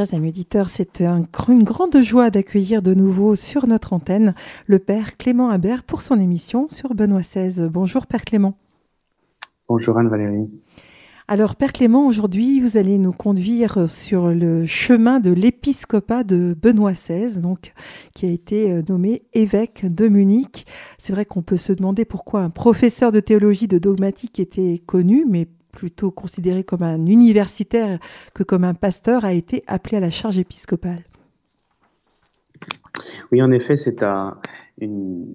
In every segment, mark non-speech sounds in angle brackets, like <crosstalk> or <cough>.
Chers amis auditeurs, c'est un, une grande joie d'accueillir de nouveau sur notre antenne le Père Clément Habert pour son émission sur Benoît XVI. Bonjour Père Clément. Bonjour Anne-Valérie. Alors Père Clément, aujourd'hui vous allez nous conduire sur le chemin de l'épiscopat de Benoît XVI, donc qui a été euh, nommé évêque de Munich. C'est vrai qu'on peut se demander pourquoi un professeur de théologie de dogmatique était connu, mais plutôt considéré comme un universitaire que comme un pasteur, a été appelé à la charge épiscopale. Oui, en effet, c'est une,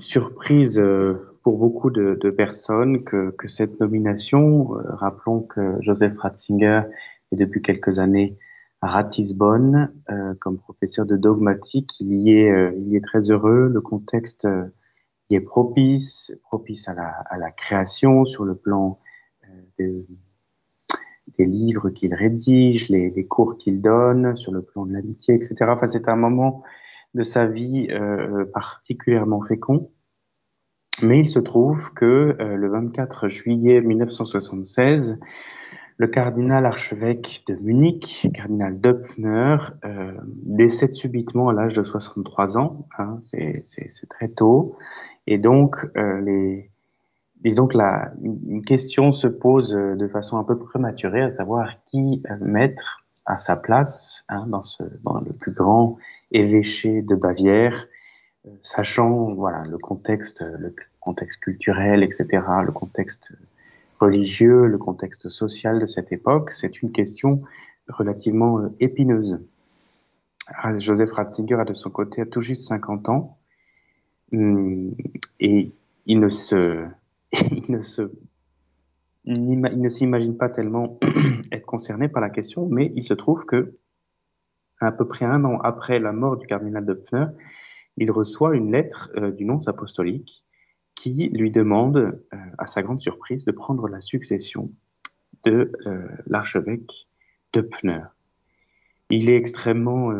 surprise euh, pour beaucoup de, personnes que, cette nomination, euh, rappelons que Joseph Ratzinger est depuis quelques années à Ratisbonne euh, comme professeur de dogmatique. Il y, est, il y est très heureux. Le contexte y est propice, propice à la, à la création sur le plan des livres qu'il rédige, les, cours qu'il donne sur le plan de l'amitié, etc. Enfin, c'est un moment de sa vie euh, particulièrement fécond. Mais il se trouve que euh, le 24 juillet 1976, le cardinal archevêque de Munich, cardinal Döpfner, euh, décède subitement à l'âge de 63 ans. Hein, c'est très tôt. Et donc, les, disons que la, une question se pose euh, de façon un peu prématurée, à savoir qui euh, mettre à sa place hein, dans, ce, dans le plus grand évêché de Bavière, euh, sachant voilà le contexte, le contexte culturel, etc., le contexte religieux, le contexte social de cette époque, c'est une question relativement épineuse. Ah, Joseph Ratzinger a de son côté tout juste 50 ans hum, et il ne se il ne s'imagine pas tellement <clears throat> être concerné par la question, mais il se trouve que à peu près un an après la mort du cardinal de Pfner, il reçoit une lettre euh, du nonce apostolique qui lui demande, euh, à sa grande surprise, de prendre la succession de euh, l'archevêque de Pfner. Il est extrêmement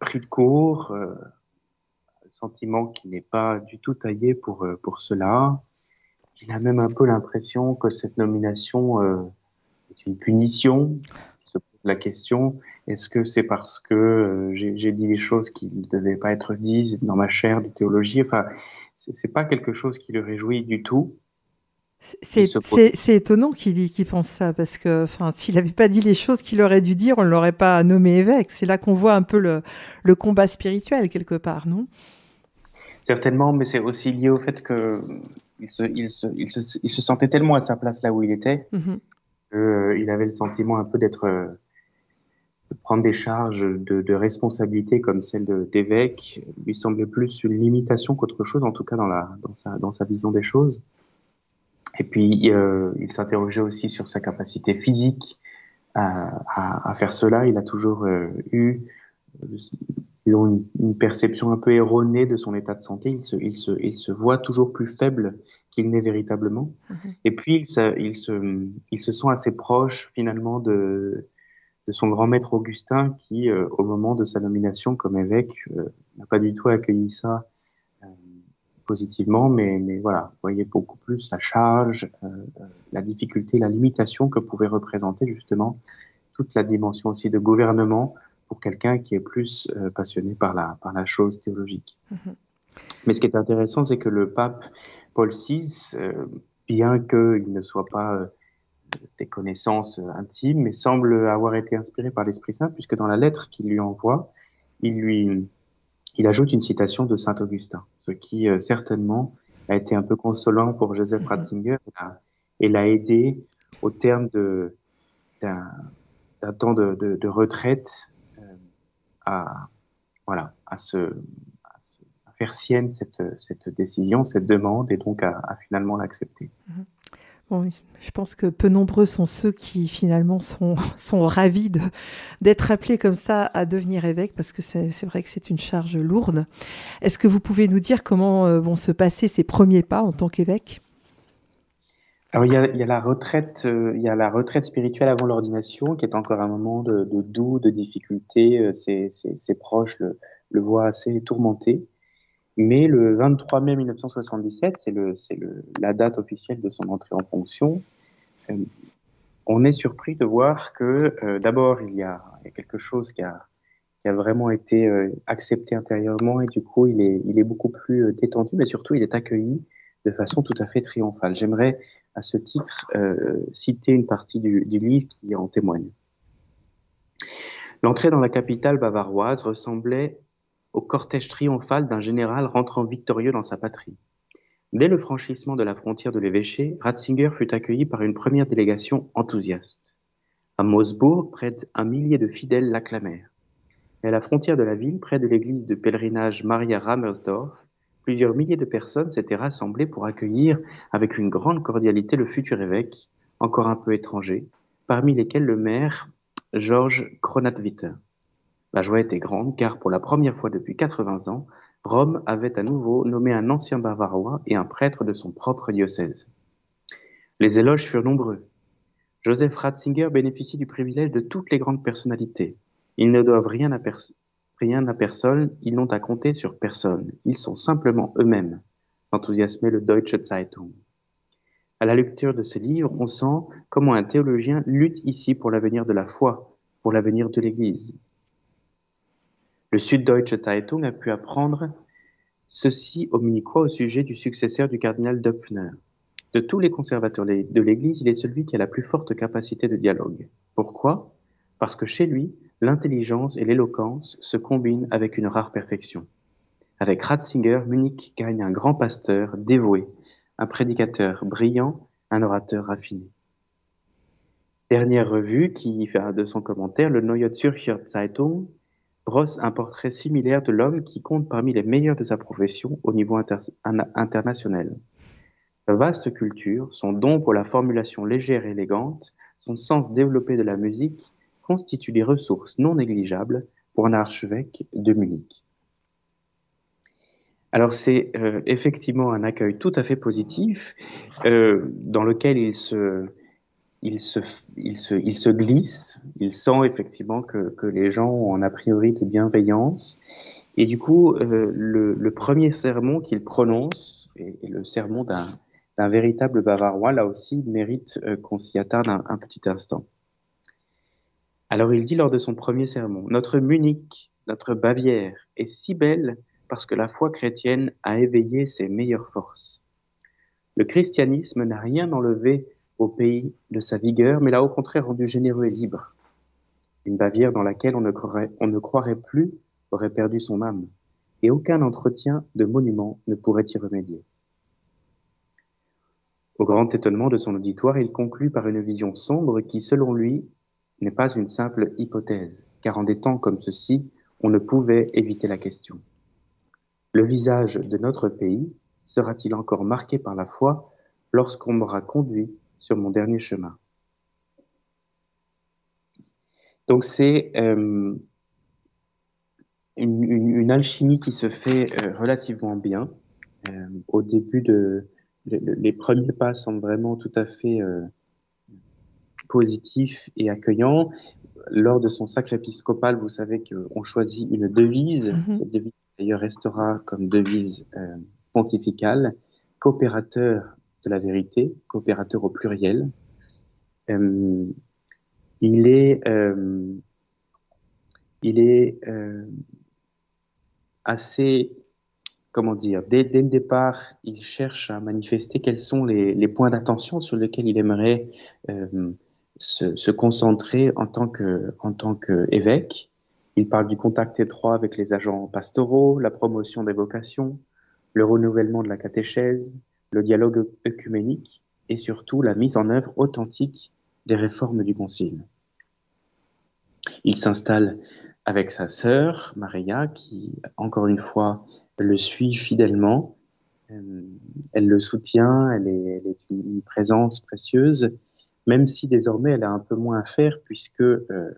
pris de court, sentiment qui n'est pas du tout taillé pour, euh, pour cela. Il a même un peu l'impression que cette nomination euh, est une punition. Il se pose la question est-ce que c'est parce que euh, j'ai dit des choses qui ne devaient pas être dites dans ma chaire de théologie? Enfin, c'est pas quelque chose qui le réjouit du tout. C'est étonnant qu'il qu pense ça, parce que s'il n'avait pas dit les choses qu'il aurait dû dire, on ne l'aurait pas nommé évêque. C'est là qu'on voit un peu le, le, combat spirituel, quelque part, non? Certainement, mais c'est aussi lié au fait que il se, il, se, il, se, il se, sentait tellement à sa place là où il était mm-hmm. qu'il avait le sentiment un peu d'être de prendre des charges de, de responsabilité comme celle d'évêque lui semblait plus une limitation qu'autre chose, en tout cas dans, la, dans, sa, dans sa vision des choses. Et puis, euh, il s'interrogeait aussi sur sa capacité physique à, à, à faire cela. Il a toujours euh, eu ils ont une, une, perception un peu erronée de son état de santé. Il se, il se, il se voit toujours plus faible qu'il n'est véritablement. Mhm. Et puis, il se, il, se, il se sent assez proche finalement de, de son grand maître Augustin qui, euh, au moment de sa nomination comme évêque, euh, n'a pas du tout accueilli ça euh, positivement, mais, mais voilà, voyez beaucoup plus la charge, la difficulté, la limitation que pouvait représenter justement toute la dimension aussi de gouvernement pour quelqu'un qui est plus euh, passionné par la, par la chose théologique. Mhm. Mais ce qui est intéressant, c'est que le pape Paul VI, euh, bien qu'il ne soit pas euh, des connaissances intimes, mais semble avoir été inspiré par l'Esprit Saint, puisque dans la lettre qu'il lui envoie, il lui il ajoute une citation de Saint Augustin, ce qui certainement a été un peu consolant pour Joseph mhm. Ratzinger et l'a aidé au terme d'un temps de, de, de, retraite à, voilà, à, se, faire sienne cette, cette, décision, cette demande, et donc à, finalement l'accepter. Mhm. Je pense que peu nombreux sont ceux qui finalement sont, <laughs> sont ravis d'être appelés comme ça à devenir évêque, parce que c'est vrai que c'est une charge lourde. Est-ce que vous pouvez nous dire comment euh, vont se passer ces premiers pas en tant qu'évêque? Alors il y a, il y a la retraite, euh, il y a la retraite spirituelle avant l'ordination, qui est encore un moment de, de doux, de difficulté. Euh, ses, ses, proches le, le, voient assez tourmenté. Mais le 23 mai 1977, c'est la date officielle de son entrée en fonction. Euh, on est surpris de voir que euh, d'abord il y, a, quelque chose qui a, qui a vraiment été euh, accepté intérieurement et du coup il est, il est beaucoup plus euh, détendu, mais surtout il est accueilli de façon tout à fait triomphale. J'aimerais à ce titre citer une partie du, du livre qui en témoigne. L'entrée dans la capitale bavaroise ressemblait au cortège triomphal d'un général rentrant victorieux dans sa patrie. Dès le franchissement de la frontière de l'évêché, Ratzinger fut accueilli par une première délégation enthousiaste. À Mosbourg, près d'un millier de fidèles l'acclamèrent. Et à la frontière de la ville, près de l'église de pèlerinage Maria Rammersdorf, plusieurs milliers de personnes s'étaient rassemblées pour accueillir avec une grande cordialité le futur évêque, encore un peu étranger, parmi lesquels le maire Georges Kronatwitter. La joie était grande car pour la première fois depuis 80 ans, Rome avait à nouveau nommé un ancien bavarois et un prêtre de son propre diocèse. Les éloges furent nombreux. Joseph Ratzinger bénéficie du privilège de toutes les grandes personnalités. Ils ne doivent rien à, rien à personne, ils n'ont à compter sur personne. Ils sont simplement eux-mêmes, enthousiasmait le Deutsche Zeitung. À la lecture de ces livres, on sent comment un théologien lutte ici pour l'avenir de la foi, pour l'avenir de l'Église. Le Süddeutsche Zeitung a pu apprendre ceci au Munichois au sujet du successeur du cardinal Döpfner. De tous les conservateurs de l'Église, il est celui qui a la plus forte capacité de dialogue. Pourquoi? Parce que chez lui, l'intelligence et l'éloquence se combinent avec une rare perfection. Avec Ratzinger, Munich gagne un grand pasteur dévoué, un prédicateur brillant, un orateur raffiné. Dernière revue qui fait de son commentaire, le Neue Zürcher Zeitung brosse un portrait similaire de l'homme qui compte parmi les meilleurs de sa profession au niveau international. Sa vaste culture, son don pour la formulation légère et élégante, son sens développé de la musique constituent des ressources non négligeables pour un archevêque de Munich. Alors c'est euh, effectivement un accueil tout à fait positif euh, dans lequel il se, glisse, il sent effectivement que, les gens ont a priori de bienveillance. Et du coup, euh, le, premier sermon qu'il prononce est, le sermon d'un véritable bavarois. Là aussi, mérite qu'on s'y attarde un, petit instant. Alors il dit lors de son premier sermon, Notre Munich, notre Bavière est si belle parce que la foi chrétienne a éveillé ses meilleures forces. Le christianisme n'a rien enlevé au pays de sa vigueur, mais l'a au contraire rendu généreux et libre. Une Bavière dans laquelle on ne croirait, on ne croirait plus aurait perdu son âme, et aucun entretien de monument ne pourrait y remédier. Au grand étonnement de son auditoire, il conclut par une vision sombre qui, selon lui, n'est pas une simple hypothèse, car en des temps comme ceux-ci, on ne pouvait éviter la question. Le visage de notre pays sera-t-il encore marqué par la foi lorsqu'on m'aura conduit sur mon dernier chemin? Donc c'est euh, une, alchimie qui se fait euh, relativement bien. Euh, au début les premiers pas semblent vraiment tout à fait positifs et accueillants. Lors de son sacre épiscopal, vous savez qu'on choisit une devise. Mm-hmm. Cette devise d'ailleurs restera comme devise pontificale, coopérateur de la vérité, coopérateur au pluriel. Euh, il est, euh, il est euh, assez, comment dire, dès, dès, le départ, il cherche à manifester quels sont les, les points d'attention sur lesquels il aimerait se, concentrer en tant que, qu'évêque. Il parle du contact étroit avec les agents pastoraux, la promotion des vocations, le renouvellement de la catéchèse, le dialogue œcuménique et surtout la mise en œuvre authentique des réformes du Concile. Il s'installe avec sa sœur, Maria, qui, encore une fois, le suit fidèlement. Euh, elle le soutient, elle est, une présence précieuse, même si désormais elle a un peu moins à faire, puisque euh,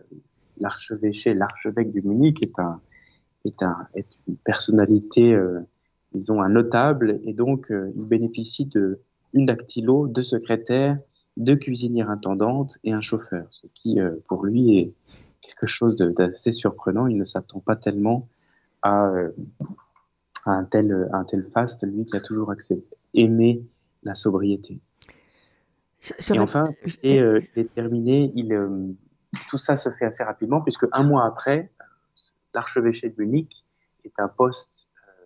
l'archevêché, l'archevêque du Munich est, un, est, un, est une personnalité euh, ils ont un notable et donc euh, ils bénéficient de une dactylo, deux secrétaires, deux cuisinières intendantes et un chauffeur, ce qui euh, pour lui est quelque chose d'assez surprenant. Il ne s'attend pas tellement à, euh, à, un tel, un tel faste, lui qui a toujours aimé la sobriété. Et enfin, et, euh, il est terminé, il, euh, tout ça se fait assez rapidement, puisque un mois après, l'archevêché de Munich est un poste euh,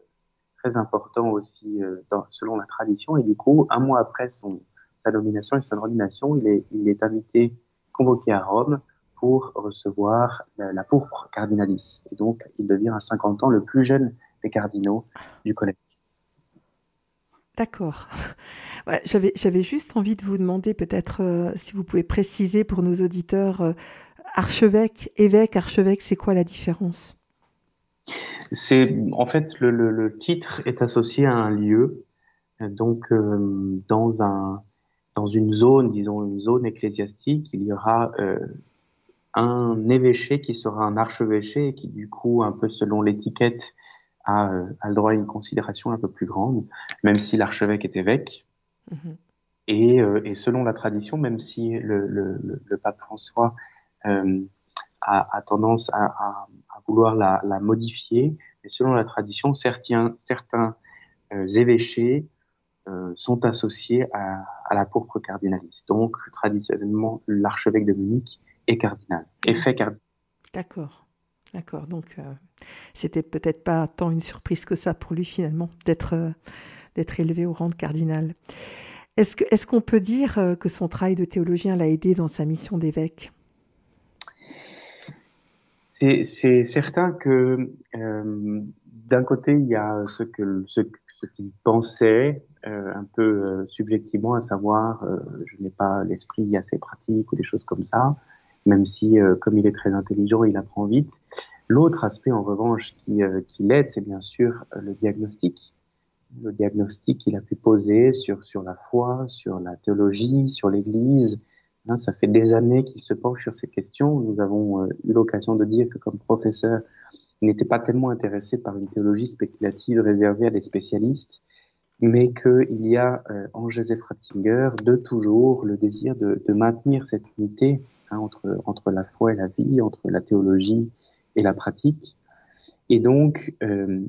très important aussi dans, selon la tradition, et du coup, un mois après son, sa nomination et son ordination, il est, il est invité, convoqué à Rome pour recevoir la, la pourpre cardinalis. Et donc, il devient à 50 ans le plus jeune des cardinaux du collège. D'accord. J'avais juste envie de vous demander peut-être euh, si vous pouvez préciser pour nos auditeurs, euh, archevêque, évêque, archevêque, c'est quoi la différence? C'est en fait le, titre est associé à un lieu, donc euh, dans un dans une zone, disons une zone ecclésiastique, il y aura un évêché qui sera un archevêché, qui du coup, un peu selon l'étiquette, a, le droit à une considération un peu plus grande, même si l'archevêque est évêque. Mm-hmm. Et, euh, et, selon la tradition, même si le, pape François euh, a, tendance à, vouloir la, modifier, mais selon la tradition, certains, certains euh, évêchés sont associés à, à, la pourpre cardinaliste. Donc, traditionnellement, l'archevêque de Munich est cardinal, est fait cardinal. D'accord. D'accord. Donc, c'était peut-être pas tant une surprise que ça pour lui finalement d'être d'être élevé au rang de cardinal. Est-ce que est-ce qu'on peut dire euh, que son travail de théologien l'a aidé dans sa mission d'évêque? C'est certain que euh, d'un côté il y a ce que ce, ce qu'il pensait euh, un peu subjectivement, à savoir je n'ai pas l'esprit assez pratique ou des choses comme ça même si, comme il est très intelligent, il apprend vite. L'autre aspect, en revanche, qui, qui l'aide, c'est bien sûr le diagnostic. Le diagnostic qu'il a pu poser sur, sur la foi, sur la théologie, sur l'Église. Hein, ça fait des années qu'il se penche sur ces questions. Nous avons eu l'occasion de dire que, comme professeur, il n'était pas tellement intéressé par une théologie spéculative réservée à des spécialistes, mais qu'il y a en Joseph Ratzinger de toujours le désir de, de maintenir cette unité hein, entre, entre la foi et la vie, entre la théologie et la pratique. Et donc, euh,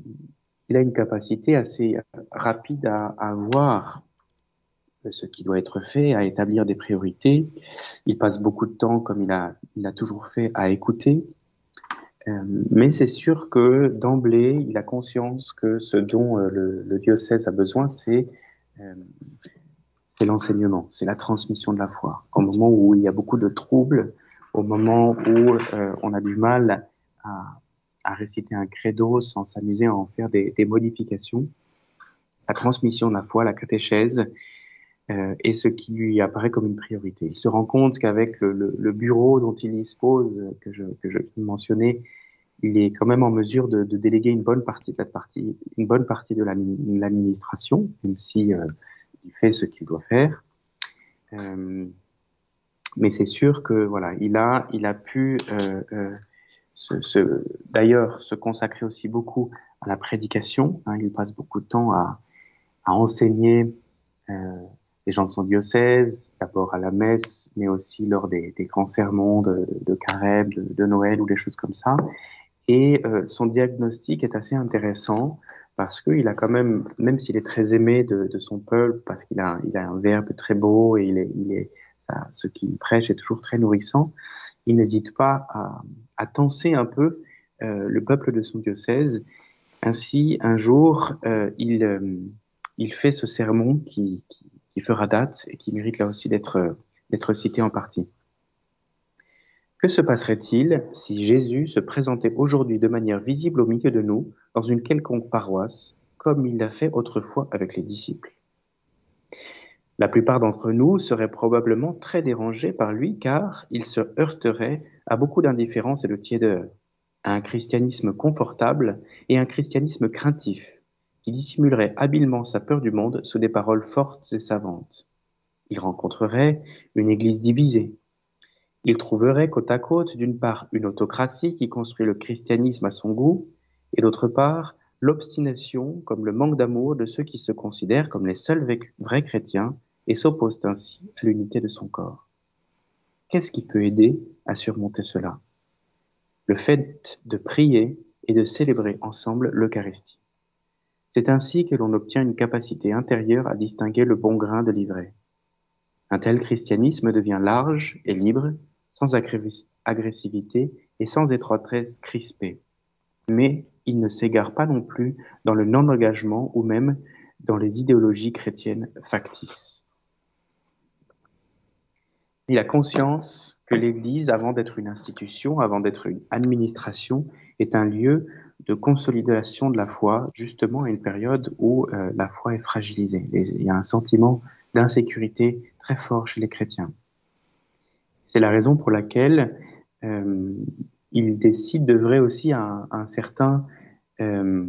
il a une capacité assez rapide à, voir ce qui doit être fait, à établir des priorités. Il passe beaucoup de temps, comme il a, toujours fait, à écouter. Euh, mais c'est sûr que d'emblée, il a conscience que ce dont euh, le, diocèse a besoin, c'est euh, c'est l'enseignement, c'est la transmission de la foi. Au moment où il y a beaucoup de troubles, au moment où on a du mal à, à, réciter un credo sans s'amuser à en faire des, modifications, la transmission de la foi, la catéchèse, euh, est ce qui lui apparaît comme une priorité. Il se rend compte qu'avec le, bureau dont il dispose, que je, que je mentionnais, il est quand même en mesure de, déléguer une bonne partie de la partie, une bonne partie de l'administration, même si euh, il fait ce qu'il doit faire. Euh, mais c'est sûr que voilà, il a, il a pu euh, d'ailleurs se consacrer aussi beaucoup à la prédication. Hein, il passe beaucoup de temps à, enseigner euh, les gens de son diocèse, d'abord à la messe, mais aussi lors des, grands sermons de, de carême, de, Noël ou des choses comme ça. Et euh, son diagnostic est assez intéressant parce qu'il a quand même, même s'il est très aimé de, son peuple, parce qu'il a, un verbe très beau et il est, ce qu'il prêche est toujours très nourrissant, il n'hésite pas à, à tenser un peu euh, le peuple de son diocèse. Ainsi, un jour, euh, il, euh, il fait ce sermon qui, qui, qui, fera date et qui mérite là aussi d'être d'être cité en partie. Que se passerait-il si Jésus se présentait aujourd'hui de manière visible au milieu de nous, dans une quelconque paroisse, comme il l'a fait autrefois avec les disciples? La plupart d'entre nous seraient probablement très dérangés par lui, car il se heurterait à beaucoup d'indifférence et de tiédeur, à un christianisme confortable et un christianisme craintif, qui dissimulerait habilement sa peur du monde sous des paroles fortes et savantes. Il rencontrerait une église divisée, il trouverait côte à côte, d'une part, une autocratie qui construit le christianisme à son goût, et d'autre part, l'obstination comme le manque d'amour de ceux qui se considèrent comme les seuls vrais chrétiens et s'opposent ainsi à l'unité de son corps. Qu'est-ce qui peut aider à surmonter cela? Le fait de prier et de célébrer ensemble l'Eucharistie. C'est ainsi que l'on obtient une capacité intérieure à distinguer le bon grain de l'ivraie. Un tel christianisme devient large et libre, sans agressivité et sans étroitesse crispée. Mais il ne s'égare pas non plus dans le non-engagement ou même dans les idéologies chrétiennes factices. Il a conscience que l'Église, avant d'être une institution, avant d'être une administration, est un lieu de consolidation de la foi, justement à une période où euh, la foi est fragilisée. Il y a un sentiment d'insécurité très fort chez les chrétiens. C'est la raison pour laquelle euh, il décide d'œuvrer aussi à un, certain euh,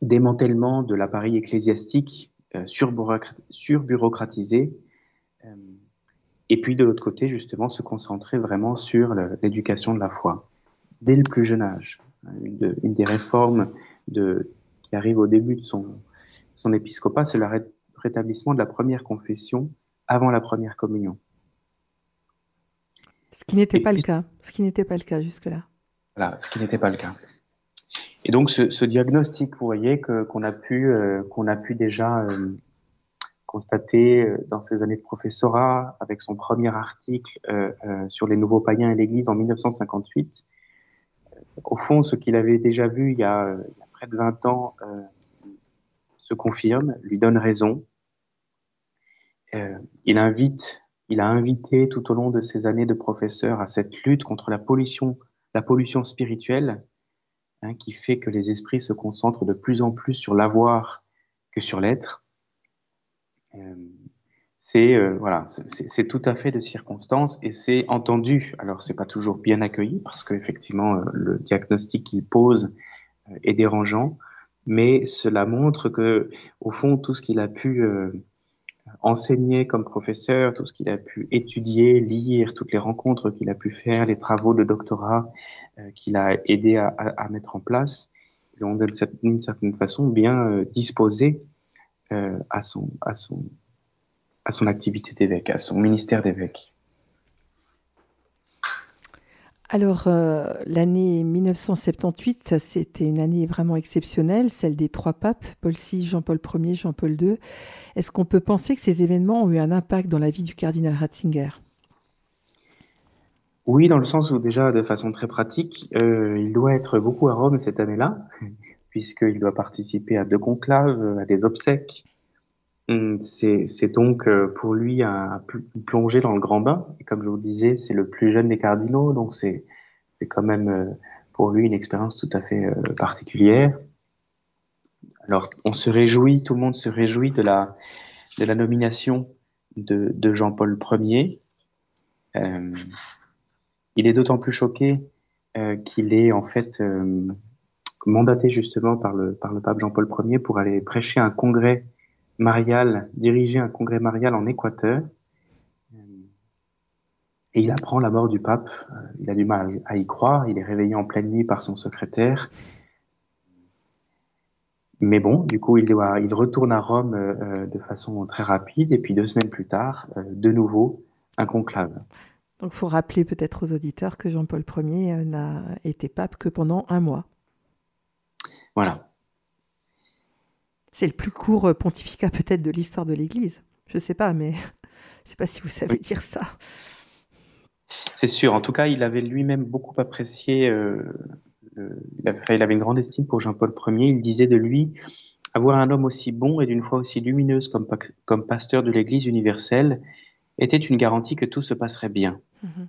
démantèlement de l'appareil ecclésiastique surbureaucratisé et puis de l'autre côté, justement, se concentrer vraiment sur l'éducation de la foi, dès le plus jeune âge. Une, des réformes de, qui arrive au début de son, son épiscopat, c'est le rétablissement de la première confession avant la première communion. Ce qui n'était pas le cas. Ce qui n'était pas le cas jusque-là. Voilà, ce qui n'était pas le cas. Et donc ce, diagnostic, vous voyez, qu'on a pu euh, qu'on a pu déjà euh, constaté euh, dans ses années de professorat, avec son premier article euh, euh, sur les nouveaux païens et l'Église en 1958. Au fond, ce qu'il avait déjà vu il y a, près de 20 ans se confirme, lui donne raison. il invite, il a invité tout au long de ses années de professeur à cette lutte contre la pollution, la pollution spirituelle, hein, qui fait que les esprits se concentrent de plus en plus sur l'avoir que sur l'être. Euh, c'est euh, voilà, c'est tout à fait de circonstance et c'est entendu. Alors c'est pas toujours bien accueilli parce qu'effectivement euh, le diagnostic qu'il pose est dérangeant, mais cela montre que au fond tout ce qu'il a pu enseigner comme professeur, tout ce qu'il a pu étudier, lire, toutes les rencontres qu'il a pu faire, les travaux de doctorat qu'il a aidé à, mettre en place, ont d'une certaine façon bien disposé euh, à, son, à, son, à son activité d'évêque, à son ministère d'évêque. Alors, euh, l'année 1978, c'était une année vraiment exceptionnelle, celle des trois papes, Paul VI, Jean-Paul Ier, Jean-Paul II. Est-ce qu'on peut penser que ces événements ont eu un impact dans la vie du cardinal Ratzinger? Oui, dans le sens où déjà, de façon très pratique, euh, il doit être beaucoup à Rome cette année-là puisqu'il doit participer à deux conclaves, à des obsèques. Hum, c'est donc euh, pour lui un, plonger dans le grand bain. Comme je vous le disais, c'est le plus jeune des cardinaux, donc c'est quand même euh, pour lui une expérience tout à fait euh, particulière. Alors, on se réjouit, tout le monde se réjouit de la, nomination de, Jean-Paul Ier. Il est d'autant plus choqué qu'il est en fait mandaté justement par le, pape Jean-Paul Ier pour aller prêcher un congrès marial, diriger un congrès marial en Équateur. Et il apprend la mort du pape. Il a du mal à y croire. Il est réveillé en pleine nuit par son secrétaire. Mais bon, du coup, il, doit, il retourne à Rome euh, de façon très rapide. Et puis deux semaines plus tard, euh, de nouveau, un conclave. Donc, il faut rappeler peut-être aux auditeurs que Jean-Paul Ier euh, n'a été pape que pendant un mois. Voilà. C'est le plus court euh, pontificat peut-être de l'histoire de l'Église. Je ne sais pas, mais <laughs> je ne sais pas si vous savez dire ça. C'est sûr. En tout cas, il avait lui-même beaucoup apprécié. Euh, il, avait, une grande estime pour Jean-Paul Ier. Il disait de lui avoir un homme aussi bon et d'une foi aussi lumineuse comme, comme pasteur de l'Église universelle était une garantie que tout se passerait bien. Ce mhm.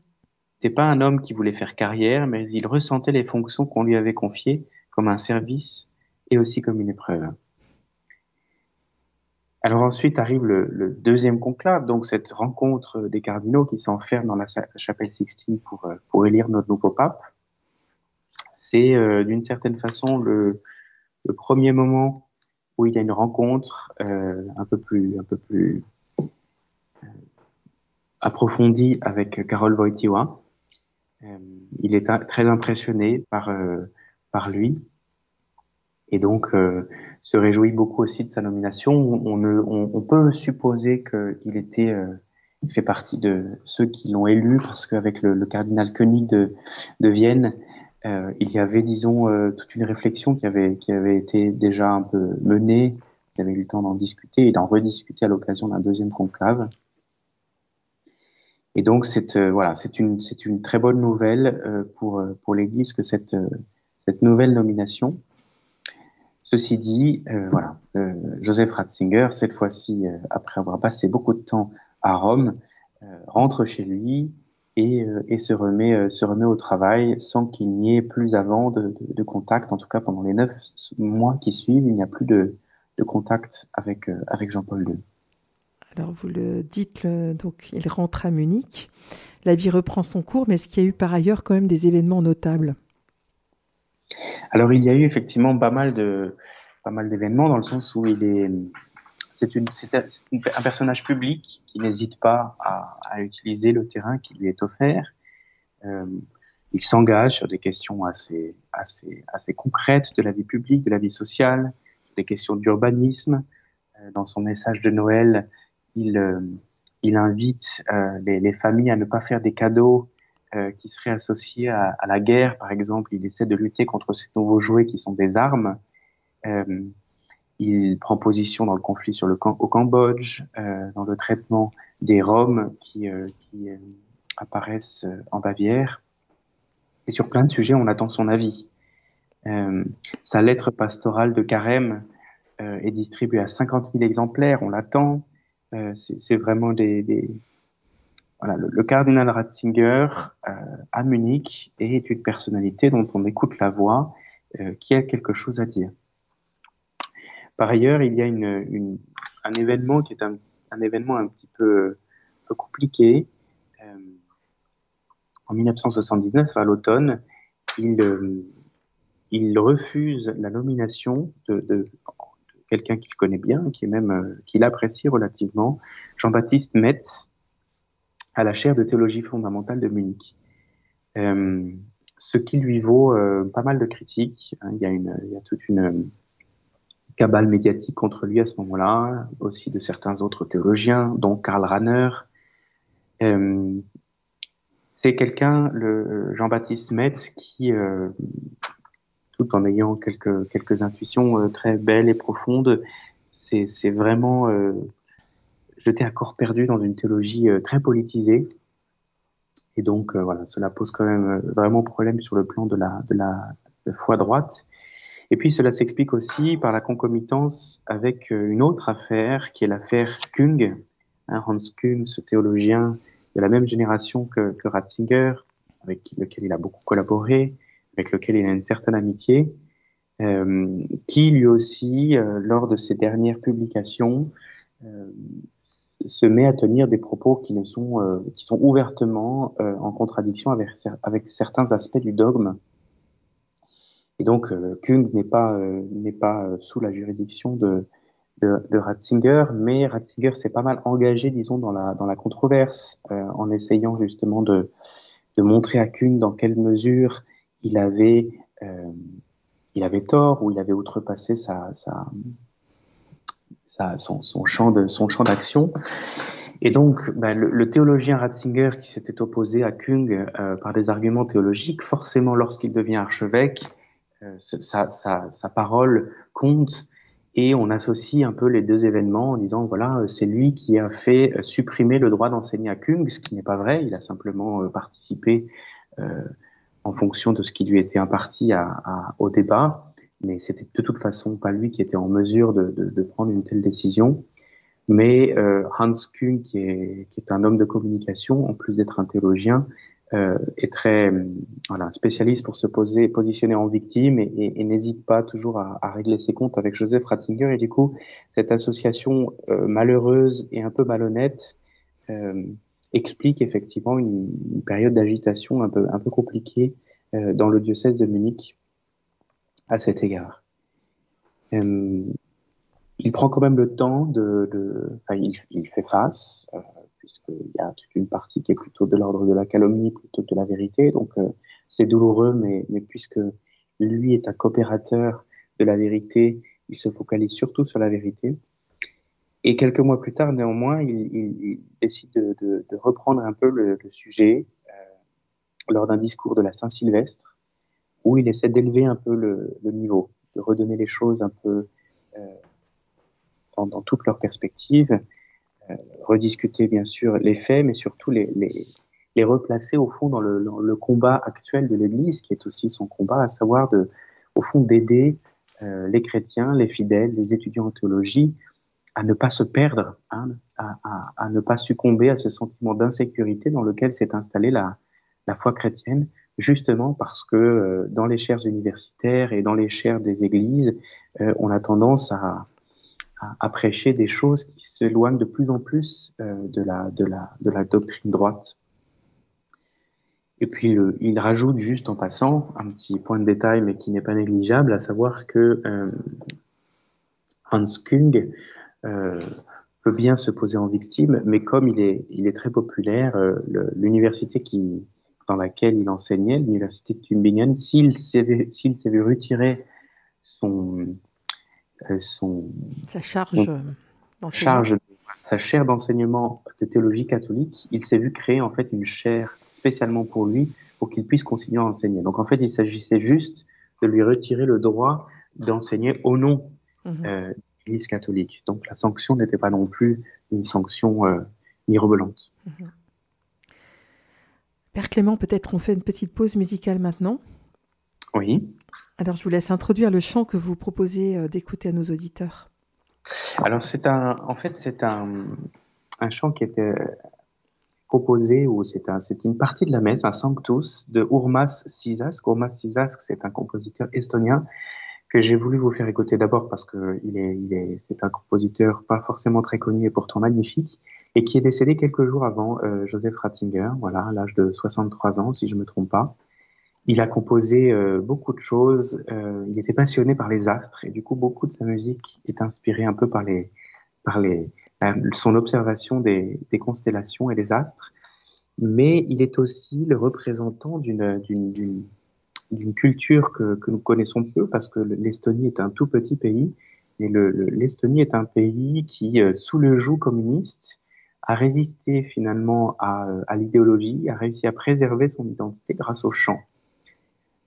n'était pas un homme qui voulait faire carrière, mais il ressentait les fonctions qu'on lui avait confiées comme un service et aussi comme une épreuve. Alors ensuite arrive le, deuxième conclave, donc cette rencontre des cardinaux qui s'enferment dans la chapelle Sixtine pour, euh, pour élire notre nouveau pape. C'est euh, d'une certaine façon le, premier moment où il y a une rencontre euh, un peu plus, un peu plus approfondie avec Carole Wojtyła. il est très impressionné par par lui. Et donc, euh, se réjouit beaucoup aussi de sa nomination. On, peut supposer qu'il était, euh, il fait partie de ceux qui l'ont élu parce qu'avec le, cardinal Koenig de, Vienne, euh, il y avait, disons, toute une réflexion qui avait, qui avait été déjà un peu menée. Il avait eu le temps d'en discuter et d'en rediscuter à l'occasion d'un deuxième conclave. Et donc, c'est voilà, c'est une, une très bonne nouvelle pour, pour l'Église que cette, cette nouvelle nomination. Ceci dit, voilà, Joseph Ratzinger, cette fois-ci, après avoir passé beaucoup de temps à Rome, rentre chez lui et, se, remet, au travail sans qu'il n'y ait plus avant de, contact. En tout cas, pendant les neuf mois qui suivent, il n'y a plus de, contact avec, avec Jean-Paul II. Alors vous le dites, donc il rentre à Munich. La vie reprend son cours, mais est-ce qu'il y a eu par ailleurs quand même des événements notables? Alors il y a eu effectivement pas mal de pas mal d'événements dans le sens où il est c'est une, un personnage public qui n'hésite pas à, utiliser le terrain qui lui est offert. Euh, il s'engage sur des questions assez, assez, assez concrètes de la vie publique, de la vie sociale, des questions d'urbanisme. Euh, dans son message de Noël, il, euh, il invite les, familles à ne pas faire des cadeaux euh, qui seraient associés à, la guerre. Par exemple, il essaie de lutter contre ces nouveaux jouets qui sont des armes. il prend position dans le conflit au Cambodge, dans le traitement des Roms qui, apparaissent en Bavière. Et sur plein de sujets, on attend son avis. Euh, sa lettre pastorale de carême euh, est distribuée à 50 000 exemplaires, on l'attend. Euh, c'est vraiment des... Le, cardinal Ratzinger euh, à Munich est une personnalité dont on écoute la voix, euh, qui a quelque chose à dire. Par ailleurs, il y a un événement qui est un, événement un petit peu, compliqué. Euh, en 1979, à l'automne, il, refuse la nomination de, quelqu'un qu'il connaît bien, qui est même qu'il apprécie relativement, Jean-Baptiste Metz, à la chaire de théologie fondamentale de Munich. Euh, ce qui lui vaut euh, pas mal de critiques. Hein. Il, y a toute une euh, cabale médiatique contre lui à ce moment-là, aussi de certains autres théologiens, dont Karl Rahner. C'est quelqu'un, le Jean-Baptiste Metz, qui tout en ayant quelques, quelques intuitions très belles et profondes. C'est vraiment jeté à corps perdu dans une théologie euh, très politisée. Et donc, voilà, cela pose quand même vraiment problème sur le plan de la, foi droite. Et puis, cela s'explique aussi par la concomitance avec une autre affaire, qui est l'affaire Kung. Hein, Hans Kung, ce théologien de la même génération que, Ratzinger, avec lequel il a beaucoup collaboré, avec lequel il a une certaine amitié, euh, qui lui aussi, euh, lors de ses dernières publications, euh, se met à tenir des propos qui ne sont, euh, qui sont ouvertement euh, en contradiction avec, certains aspects du dogme. Et donc, Kung n'est pas, n'est pas sous la juridiction de, de, de, Ratzinger, mais Ratzinger s'est pas mal engagé, disons, dans la, dans la controverse, en essayant justement de, de montrer à Kung dans quelle mesure il avait, euh, il avait tort ou il avait outrepassé sa, sa, son, champ d'action. Et donc, ben, le, théologien Ratzinger qui s'était opposé à Kung euh, par des arguments théologiques, forcément, lorsqu'il devient archevêque, euh, sa, sa, parole compte et on associe un peu les deux événements en disant voilà, c'est lui qui a fait supprimer le droit d'enseigner à Kung, ce qui n'est pas vrai. Il a simplement euh, participé euh, en fonction de ce qui lui était imparti au débat, mais c'était de toute façon pas lui qui était en mesure de, de, de prendre une telle décision. Mais euh, Hans Kuhn, qui est, qui est un homme de communication, en plus d'être un théologien, euh, est très voilà, spécialiste pour se poser, positionner en victime et, et, et n'hésite pas toujours à, à, régler ses comptes avec Joseph Ratzinger. Et du coup, cette association euh, malheureuse et un peu malhonnête euh, explique effectivement une, une période d'agitation un peu, un peu compliquée euh, dans le diocèse de Munich à cet égard. Euh, il prend quand même le temps de, il, fait face, euh, puisqu'il y a toute une partie qui est plutôt de l'ordre de la calomnie plutôt que de la vérité. Donc euh, c'est douloureux, mais, puisque lui est un coopérateur de la vérité, il se focalise surtout sur la vérité. Et quelques mois plus tard, néanmoins, il, décide de, reprendre un peu le, sujet lors d'un discours de la Saint-Sylvestre, où il essaie d'élever un peu le, le, niveau, de redonner les choses un peu euh, dans, dans toute leur perspective. rediscuter bien sûr les faits, mais surtout les, les, les replacer au fond dans le, le combat actuel de l'Église, qui est aussi son combat, à savoir de, au fond d'aider euh, les chrétiens, les fidèles, les étudiants en théologie à ne pas se perdre, hein, à, à, à, ne pas succomber à ce sentiment d'insécurité dans lequel s'est installée la, la foi chrétienne, justement parce que euh, dans les chaires universitaires et dans les chaires des églises, euh, on a tendance à, à, prêcher des choses qui s'éloignent de plus en plus euh, de, la, de, la, de la doctrine droite. Et puis, il rajoute juste en passant un petit point de détail, mais qui n'est pas négligeable, à savoir que euh, Hans Kung euh, peut bien se poser en victime, mais comme il est, il est très populaire, euh, l'université qui dans laquelle il enseignait, l'université de Tübingen, s'il s'est vu retirer son, euh, son sa charge, charge sa chaire d'enseignement de théologie catholique, il s'est vu créer en fait une chaire spécialement pour lui, pour qu'il puisse continuer à enseigner. Donc en fait, il s'agissait juste de lui retirer le droit d'enseigner au nom mhm. euh, de l'Église catholique. Donc la sanction n'était pas non plus une sanction euh, mirobolante. Mhm. Père Clément, peut-être on fait une petite pause musicale maintenant. Oui. Alors je vous laisse introduire le chant que vous proposez euh, d'écouter à nos auditeurs. Alors c'est un, en fait c'est un, un chant qui était proposé, ou c'est un, c'est une partie de la messe, un sanctus de Urmas Sisask. Urmas Sisask, c'est un compositeur estonien que j'ai voulu vous faire écouter d'abord parce que il est, il est, c'est un compositeur pas forcément très connu et pourtant magnifique et qui est décédé quelques jours avant euh, Joseph Ratzinger, voilà, à l'âge de 63 ans, si je me trompe pas. Il a composé euh, beaucoup de choses. Euh, il était passionné par les astres et du coup, beaucoup de sa musique est inspirée un peu par les, par les, son observation des, des, constellations et des astres, mais il est aussi le représentant d'une d'une culture que, que, nous connaissons peu parce que l'Estonie est un tout petit pays et l'Estonie est un pays qui, euh, sous le joug communiste, a résisté finalement à, à l'idéologie, a réussi à préserver son identité grâce au chant.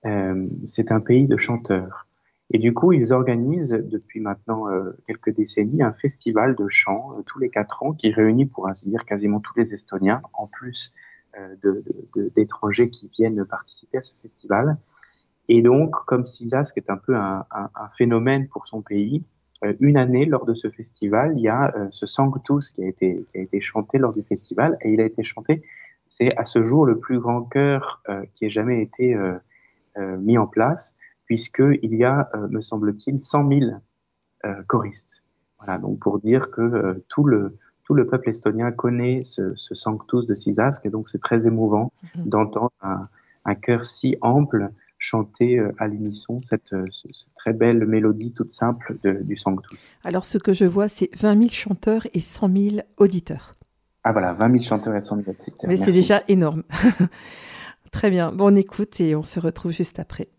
Euh, c'est un pays de chanteurs. Et du coup, ils organisent depuis maintenant euh, quelques décennies un festival de chant euh, tous les quatre ans qui réunit, pour ainsi dire, quasiment tous les Estoniens, en plus euh, d'étrangers qui viennent participer à ce festival. Et donc, comme Cisas, qui est un peu un, un, un phénomène pour son pays, euh, une année, lors de ce festival, il y a ce Sanctus qui a, été, qui a été chanté lors du festival, et il a été chanté, c'est à ce jour le plus grand chœur qui ait jamais été mis en place puisqu'il y a, euh, me semble-t-il, 100 000 euh, choristes. Voilà, donc pour dire que euh, tout le tout le peuple estonien connaît ce, ce Sanctus de Sisask, et donc c'est très émouvant mhm. d'entendre un, un chœur si ample chanter à l'unisson cette, cette, très belle mélodie toute simple de, du Sanctus. Alors ce que je vois, c'est 20 000 chanteurs et 100 000 auditeurs. Ah voilà, 20 000 chanteurs et 100 000 auditeurs. Mais c'est déjà énorme. <laughs> très bien, bon on écoute et on se retrouve juste après.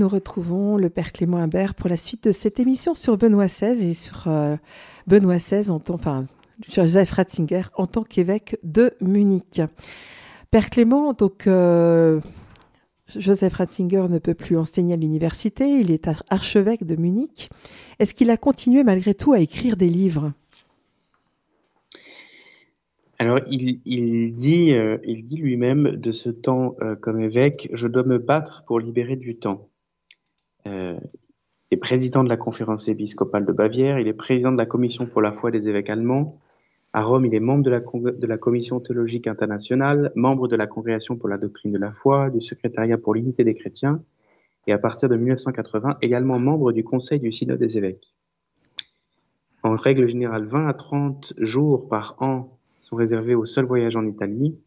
Nous retrouvons le Père Clément Imbert pour la suite de cette émission sur Benoît XVI et sur euh, Benoît XVI, en tant, enfin, Joseph Ratzinger en tant qu'évêque de Munich. Père Clément, donc, euh, Joseph Ratzinger ne peut plus enseigner à l'université, il est archevêque de Munich. Est-ce qu'il a continué malgré tout à écrire des livres? Alors, il, dit, euh, il dit lui-même de ce temps comme évêque, je dois me battre pour libérer du temps. Euh, il est président de la conférence épiscopale de Bavière, il est président de la commission pour la foi des évêques allemands. À Rome, il est membre de la, de la commission théologique internationale, membre de la congrégation pour la doctrine de la foi, du secrétariat pour l'unité des chrétiens, et à partir de 1980, également membre du conseil du synode des évêques. En règle générale, 20 à 30 jours par an sont réservés au seul voyage en Italie,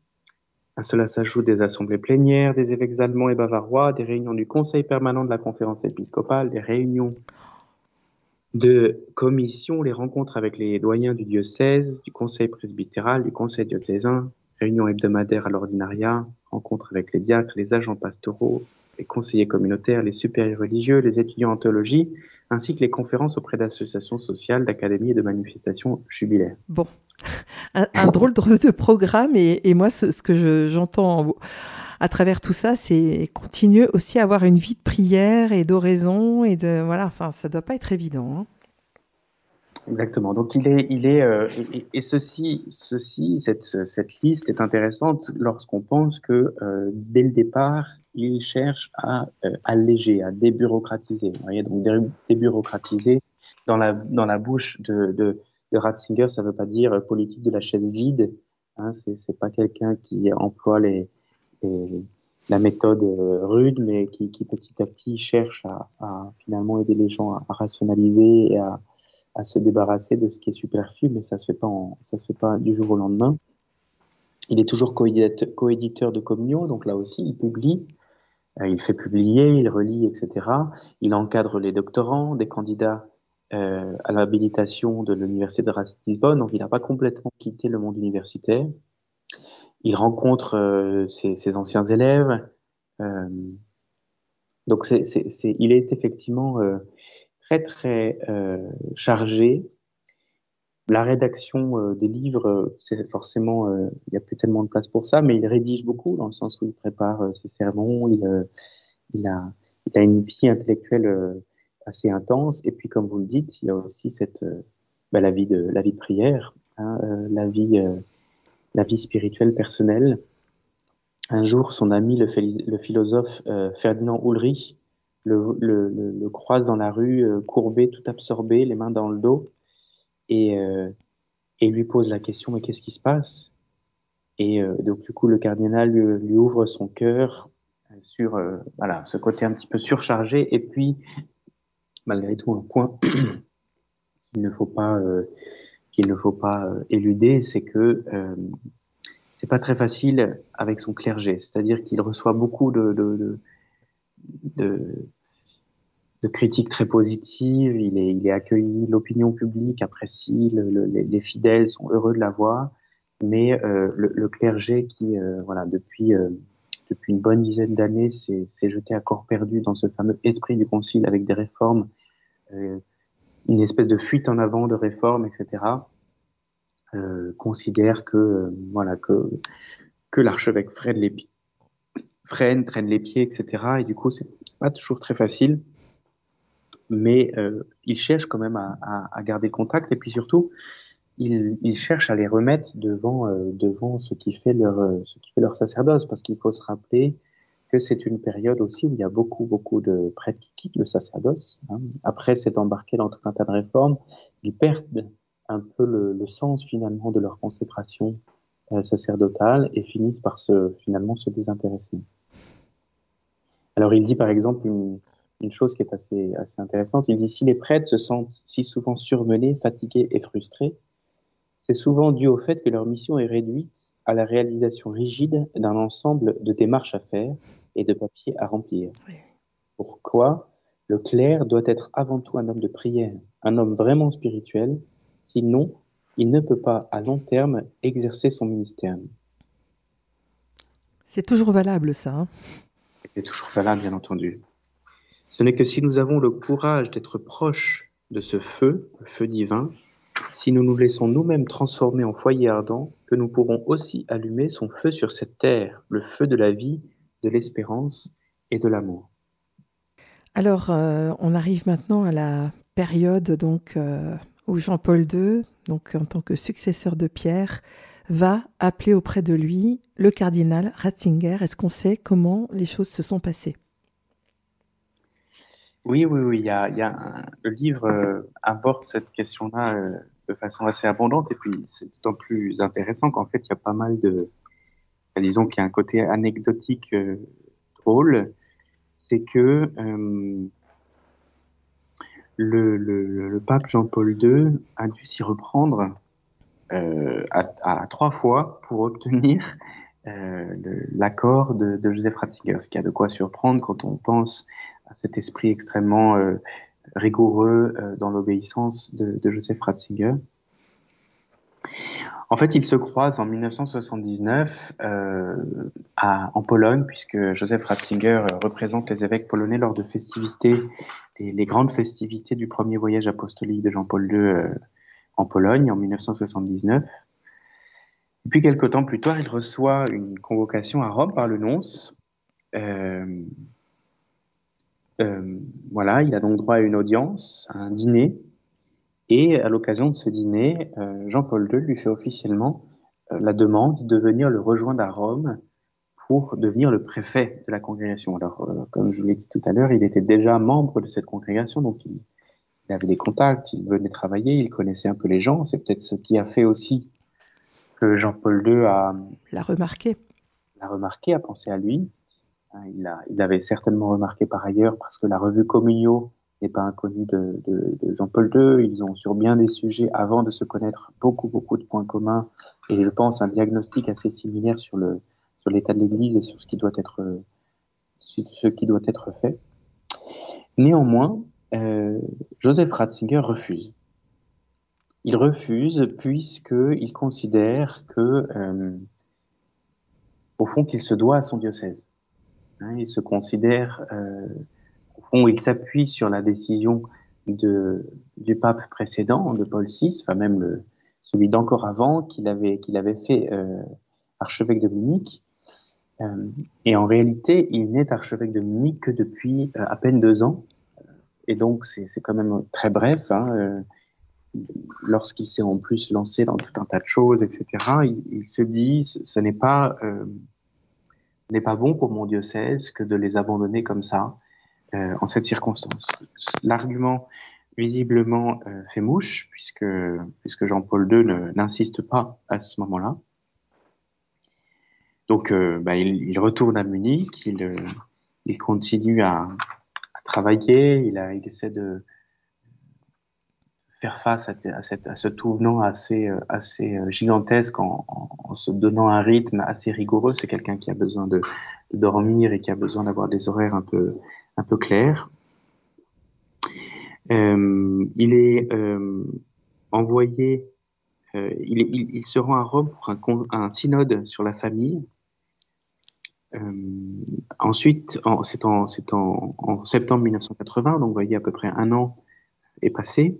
à cela s'ajoutent des assemblées plénières des évêques allemands et bavarois, des réunions du Conseil permanent de la conférence épiscopale, des réunions de commissions, les rencontres avec les doyens du diocèse, du Conseil presbytéral, du Conseil diocésain, réunions hebdomadaires à l'ordinariat, rencontres avec les diacres, les agents pastoraux, les conseillers communautaires, les supérieurs religieux, les étudiants en théologie, ainsi que les conférences auprès d'associations sociales, d'académies et de manifestations jubilaires. Bon, un, drôle de, programme. Et, moi, ce, que j'entends à travers tout ça, c'est continuer aussi à avoir une vie de prière et d'oraison. Et de, voilà, enfin, ça doit pas être évident. Hein. Exactement. Donc il est, il est, euh, et, ceci, ceci, cette, cette liste est intéressante lorsqu'on pense que euh, dès le départ, il cherche à euh, alléger, à débureaucratiser. Vous voyez, donc débureaucratiser dans la dans la bouche de, de de Ratzinger, ça ne veut pas dire euh, politique de la chaise vide. Hein, c'est, n'est pas quelqu'un qui emploie la méthode euh, rude, mais qui, petit à petit cherche à, finalement aider les gens à, rationaliser et à, se débarrasser de ce qui est superflu, mais ça se se fait pas du jour au lendemain. Il est toujours coéditeur de Communio, donc là aussi il publie, euh, il fait publier, il relie, etc. Il encadre les doctorants, des candidats euh, à l'habilitation de l'université de Ratisbonne, donc il n'a pas complètement quitté le monde universitaire. Il rencontre euh, ses, anciens élèves. Euh, donc c'est, il est effectivement très très chargé. La rédaction des livres, c'est forcément, il n'y a plus tellement de place pour ça, mais il rédige beaucoup dans le sens où il prépare ses sermons, il, il, a, il a une vie intellectuelle assez intense. Et puis, comme vous le dites, il y a aussi cette, euh, bah, la vie de la vie de prière, hein, euh, la vie, euh, la vie spirituelle personnelle. Un jour, son ami, le, philosophe Ferdinand Ulrich, le, le, croise dans la rue, courbé, tout absorbé, les mains dans le dos, et, et lui pose la question mais qu'est-ce qui se passe? Et donc du coup, le cardinal lui, lui ouvre son cœur sur voilà ce côté un petit peu surchargé, et puis malgré tout un point <clears throat> qu'il ne faut pas euh, qu'il ne faut pas euh, éluder, c'est que euh, c'est pas très facile avec son clergé. C'est-à-dire qu'il reçoit beaucoup de, de, critiques très positives. Il est, il est accueilli, l'opinion publique apprécie, le, les, fidèles sont heureux de l'avoir. Mais euh, le, le, clergé qui, voilà, depuis depuis une bonne dizaine d'années, s'est jeté à corps perdu dans ce fameux esprit du Concile avec des réformes, euh, une espèce de fuite en avant de réformes, etc. Euh, considère que euh, voilà que que l'archevêque freine les pieds, freine, traîne les pieds, etc. Et du coup, c'est pas toujours très facile, mais il cherche quand même à, garder contact et puis surtout, il, il cherche à les remettre devant euh, devant ce qui fait leur ce qui fait leur sacerdoce, parce qu'il faut se rappeler que c'est une période aussi où il y a beaucoup, beaucoup de prêtres qui quittent le sacerdoce. Hein. Après s'être embarqués dans tout un tas de réformes, ils perdent un peu le, le, sens finalement de leur consécration sacerdotale et finissent par se, finalement se désintéresser. Alors il dit par exemple une, une chose qui est assez, assez intéressante. Il dit si les prêtres se sentent si souvent surmenés, fatigués et frustrés, c'est souvent dû au fait que leur mission est réduite à la réalisation rigide d'un ensemble de démarches à faire et de papiers à remplir. Pourquoi? Le clerc doit être avant tout un homme de prière, un homme vraiment spirituel, sinon il ne peut pas à long terme exercer son ministère. C'est toujours valable ça. Hein? C'est toujours valable, bien entendu. Ce n'est que si nous avons le courage d'être proches de ce feu, le feu divin, si nous nous laissons nous-mêmes transformer en foyer ardent, que nous pourrons aussi allumer son feu sur cette terre, le feu de la vie, de l'espérance et de l'amour. Alors, euh, on arrive maintenant à la période donc euh, où Jean-Paul II, donc en tant que successeur de Pierre, va appeler auprès de lui le cardinal Ratzinger. Est-ce qu'on sait comment les choses se sont passées? Oui, oui, oui. Il y a, il y a le livre euh, aborde cette question-là euh, de façon assez abondante et puis c'est d'autant plus intéressant qu'en fait il y a pas mal de, disons qu'il y a un côté anecdotique euh, drôle, c'est que le, le, pape Jean-Paul II a dû s'y reprendre à, à, trois fois pour obtenir l'accord de, de Joseph Ratzinger, ce qui a de quoi surprendre quand on pense cet esprit extrêmement euh, rigoureux euh, dans l'obéissance de, Joseph Ratzinger. En fait, ils se croisent en 1979 euh, en Pologne, puisque Joseph Ratzinger représente les évêques polonais lors de festivités, les, grandes festivités du premier voyage apostolique de Jean-Paul II en Pologne en 1979. Et puis, quelques temps plus tard, il reçoit une convocation à Rome par le nonce. Euh, voilà, il a donc droit à une audience, à un dîner, et à l'occasion de ce dîner, euh, Jean-Paul II lui fait officiellement euh, la demande de venir le rejoindre à Rome pour devenir le préfet de la congrégation. Alors, comme je vous l'ai dit tout à l'heure, il était déjà membre de cette congrégation, donc il, avait des contacts, il venait travailler, il connaissait un peu les gens. C'est peut-être ce qui a fait aussi que Jean-Paul II a... L'a remarqué. L'a remarqué, a pensé à lui. Hein, il, a, avait certainement remarqué par ailleurs, parce que la revue Communio n'est pas inconnue de, Jean-Paul II. Ils ont sur bien des sujets, avant de se connaître, beaucoup, beaucoup de points communs et je pense un diagnostic assez similaire sur l'état de l'Église et sur ce qui doit être ce qui doit être fait. Néanmoins, euh, Joseph Ratzinger refuse. Il refuse puisqu'il considère que, euh, au fond, qu'il se doit à son diocèse. Hein, il se considère, euh, au fond, il s'appuie sur la décision du pape précédent, de Paul VI, enfin même celui d'encore avant, qu'il avait, fait euh, archevêque de Munich. Et en réalité, il n'est archevêque de Munich que depuis euh, à peine deux ans. Et donc, c'est quand même très bref. Hein, euh, Lorsqu'il s'est en plus lancé dans tout un tas de choses, etc., il, se dit, ce n'est pas n'est pas bon pour mon diocèse que de les abandonner comme ça euh, en cette circonstance. L'argument visiblement euh, fait mouche puisque puisque Jean-Paul II n'insiste pas à ce moment-là. Donc euh, bah, il, retourne à Munich, il, continue à, travailler, il essaie de faire face à, cette, à ce tournant assez, euh, assez euh, gigantesque en, se donnant un rythme assez rigoureux. C'est quelqu'un qui a besoin de, dormir et qui a besoin d'avoir des horaires un peu, un peu clairs. Euh, il est envoyé, il, il, il, se rend à Rome pour un, synode sur la famille. ensuite, c'est en, en, en septembre 1980, donc vous voyez à peu près un an est passé.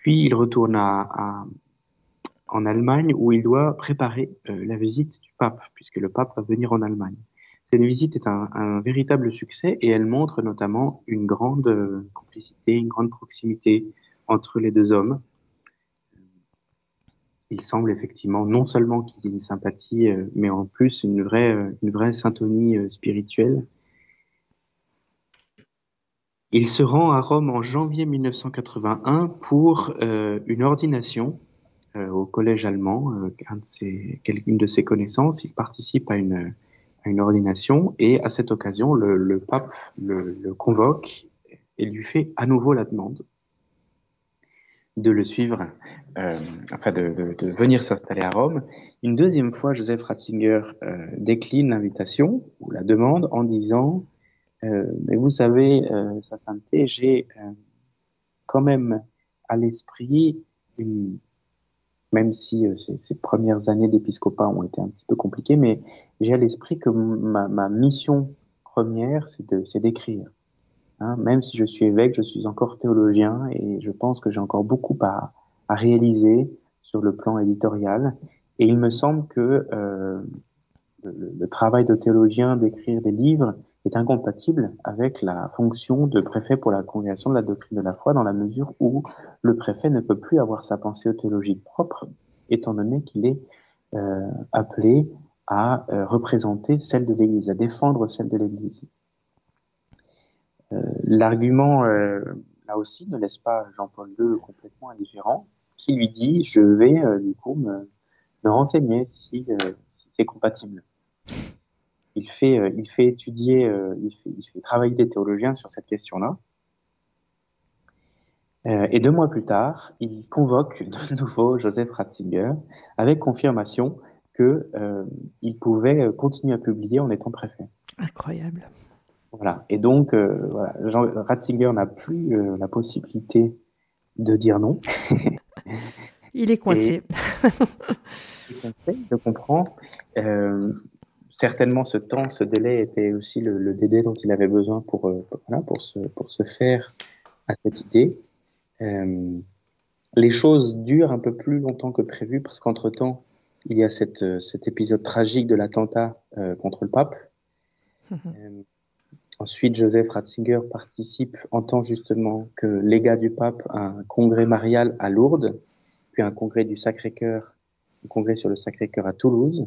Puis il retourne en Allemagne où il doit préparer euh, la visite du pape, puisque le pape va venir en Allemagne. Cette visite est un, véritable succès et elle montre notamment une grande euh, complicité, une grande proximité entre les deux hommes. Il semble effectivement non seulement qu'il y ait une sympathie, euh, mais en plus une vraie, une vraie syntonie spirituelle. Il se rend à Rome en janvier 1981 pour euh, une ordination au collège allemand, un de ses, une de ses connaissances. Il participe à une, à une ordination et à cette occasion, le, le pape le, le, convoque et lui fait à nouveau la demande de le suivre, euh, enfin de, de, de venir s'installer à Rome. Une deuxième fois, Joseph Ratzinger euh, décline l'invitation ou la demande en disant euh, Mais vous savez, euh, Sa Sainteté, j'ai euh, quand même à l'esprit une même si euh, ces, ces, premières années d'épiscopat ont été un petit peu compliquées, mais j'ai à l'esprit que ma, ma, mission première, c'est d'écrire. Hein, même si je suis évêque, je suis encore théologien et je pense que j'ai encore beaucoup à, à, réaliser sur le plan éditorial. Et il me semble que euh, le, le, travail de théologien, d'écrire des livres, est incompatible avec la fonction de préfet pour la congrégation de la doctrine de la foi dans la mesure où le préfet ne peut plus avoir sa pensée théologique propre étant donné qu'il est euh, appelé à euh, représenter celle de l'Église, à défendre celle de l'Église. Euh, L'argument, euh, là aussi, ne laisse pas Jean-Paul II complètement indifférent, qui lui dit, je vais euh, du coup me, me renseigner si, si c'est compatible il fait, euh, il fait étudier, euh, il fait, il, fait, travailler des théologiens sur cette question-là. Euh, et deux mois plus tard, il convoque <laughs> de nouveau Joseph Ratzinger avec confirmation qu'il pouvait continuer à publier en étant préfet. Incroyable. Voilà. Et donc, voilà, Jean Ratzinger n'a plus la possibilité de dire non. il est coincé. <laughs> il est coincé, je comprends. Euh, certainement ce temps, ce délai était aussi le, le délai dont il avait besoin pour, euh, voilà, pour, se, pour se faire à cette idée. Euh, les choses durent un peu plus longtemps que prévu parce qu'entre-temps, il y a cette, euh, cet épisode tragique de l'attentat euh, contre le pape. Mmh. Euh, ensuite, Joseph Ratzinger participe en tant justement que légat du pape à un congrès marial à Lourdes, puis un congrès du Sacré-Cœur, un congrès sur le Sacré-Cœur à Toulouse.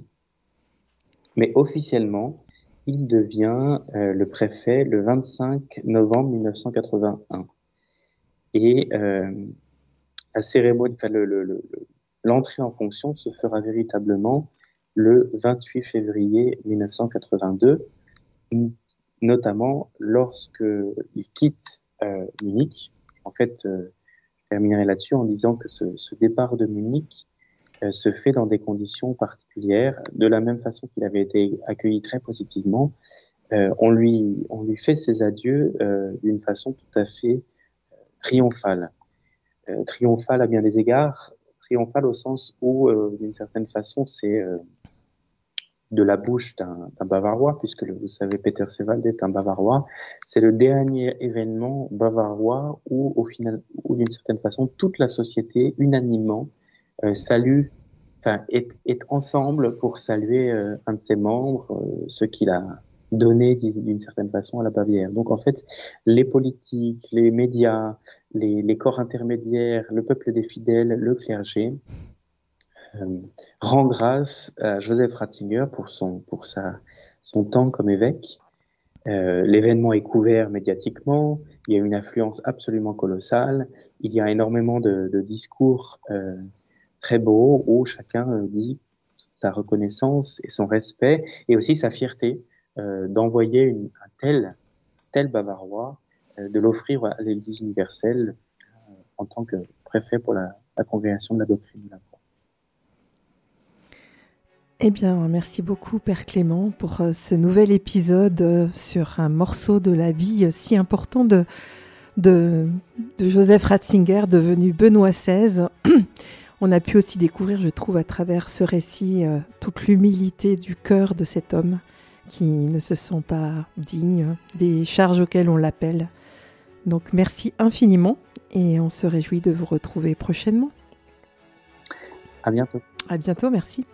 Mais officiellement, il devient euh, le préfet le 25 novembre 1981. Et euh, la cérémonie, enfin, l'entrée le, le, en fonction se fera véritablement le 28 février 1982, notamment lorsque il quitte euh, Munich. En fait, euh, je terminerai là-dessus en disant que ce, ce, départ de Munich se fait dans des conditions particulières, de la même façon qu'il avait été accueilli très positivement. Euh, on, lui, on lui fait ses adieux euh, d'une façon tout à fait euh, triomphale. Euh, triomphale à bien des égards, triomphale au sens où, euh, d'une certaine façon, c'est de la bouche d'un Bavarois, puisque vous savez, Peter Sewald est un Bavarois. C'est le dernier événement bavarois où, au final, où d'une certaine façon, toute la société, unanimement, euh, salue, enfin, est, est, ensemble pour saluer euh, un de ses membres, euh, ce qu'il a donné d'une certaine façon à la Bavière. Donc en fait, les politiques, les médias, les, les corps intermédiaires, le peuple des fidèles, le clergé, euh, rend grâce à Joseph Ratzinger pour son, pour sa, son temps comme évêque. L'événement est couvert médiatiquement, il y a une influence absolument colossale, il y a énormément de, discours très beau où chacun dit sa reconnaissance et son respect et aussi sa fierté euh, d'envoyer un tel, tel Bavarois, euh, de l'offrir à l'Église universelle euh, en tant que préfet pour la, congrégation de la doctrine de la. Eh bien, merci beaucoup, Père Clément, pour ce nouvel épisode sur un morceau de la vie si important de Joseph Ratzinger, devenu Benoît XVI. <clears throat> On a pu aussi découvrir, je trouve, à travers ce récit, euh, toute l'humilité du cœur de cet homme qui ne se sent pas digne des charges auxquelles on l'appelle. Donc merci infiniment et on se réjouit de vous retrouver prochainement. À bientôt. À bientôt, merci.